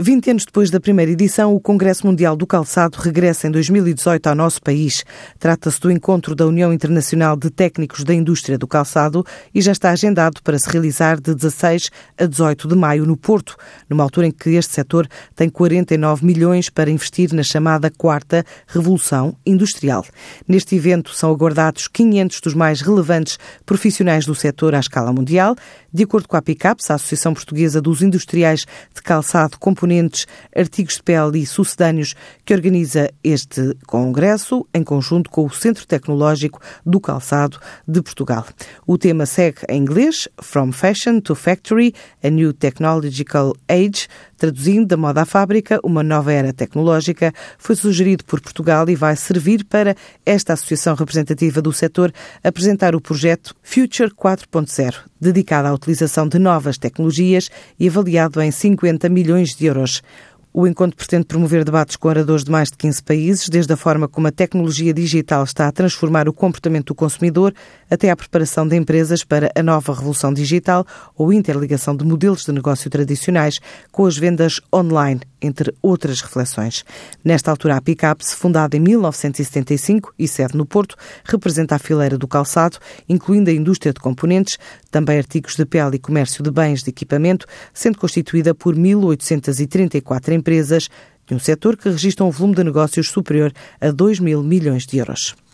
20 anos depois da primeira edição, o Congresso Mundial do Calçado regressa em 2018 ao nosso país. Trata-se do encontro da União Internacional de Técnicos da Indústria do Calçado e já está agendado para se realizar de 16 a 18 de maio no Porto, numa altura em que este setor tem 49 milhões para investir na chamada quarta revolução industrial. Neste evento são aguardados 500 dos mais relevantes profissionais do setor à escala mundial. De acordo com a PICAPS, a Associação Portuguesa dos Industriais de Calçado Componente componentes, artigos de pele e sucedâneos que organiza este congresso em conjunto com o Centro Tecnológico do Calçado de Portugal. O tema segue em inglês, From Fashion to Factory, a New Technological Age, traduzindo da moda à fábrica, uma nova era tecnológica, foi sugerido por Portugal e vai servir para esta associação representativa do setor apresentar o projeto Future 4.0, dedicado à utilização de novas tecnologias e avaliado em 50 milhões de euros. O encontro pretende promover debates com oradores de mais de 15 países, desde a forma como a tecnologia digital está a transformar o comportamento do consumidor até à preparação de empresas para a nova revolução digital ou interligação de modelos de negócio tradicionais com as vendas online, entre outras reflexões. Nesta altura, a Picaps, fundada em 1975 e sede no Porto, representa a fileira do calçado, incluindo a indústria de componentes, também artigos de pele e comércio de bens de equipamento, sendo constituída por 1.834 empresas de um setor que registra um volume de negócios superior a 2 mil milhões de euros.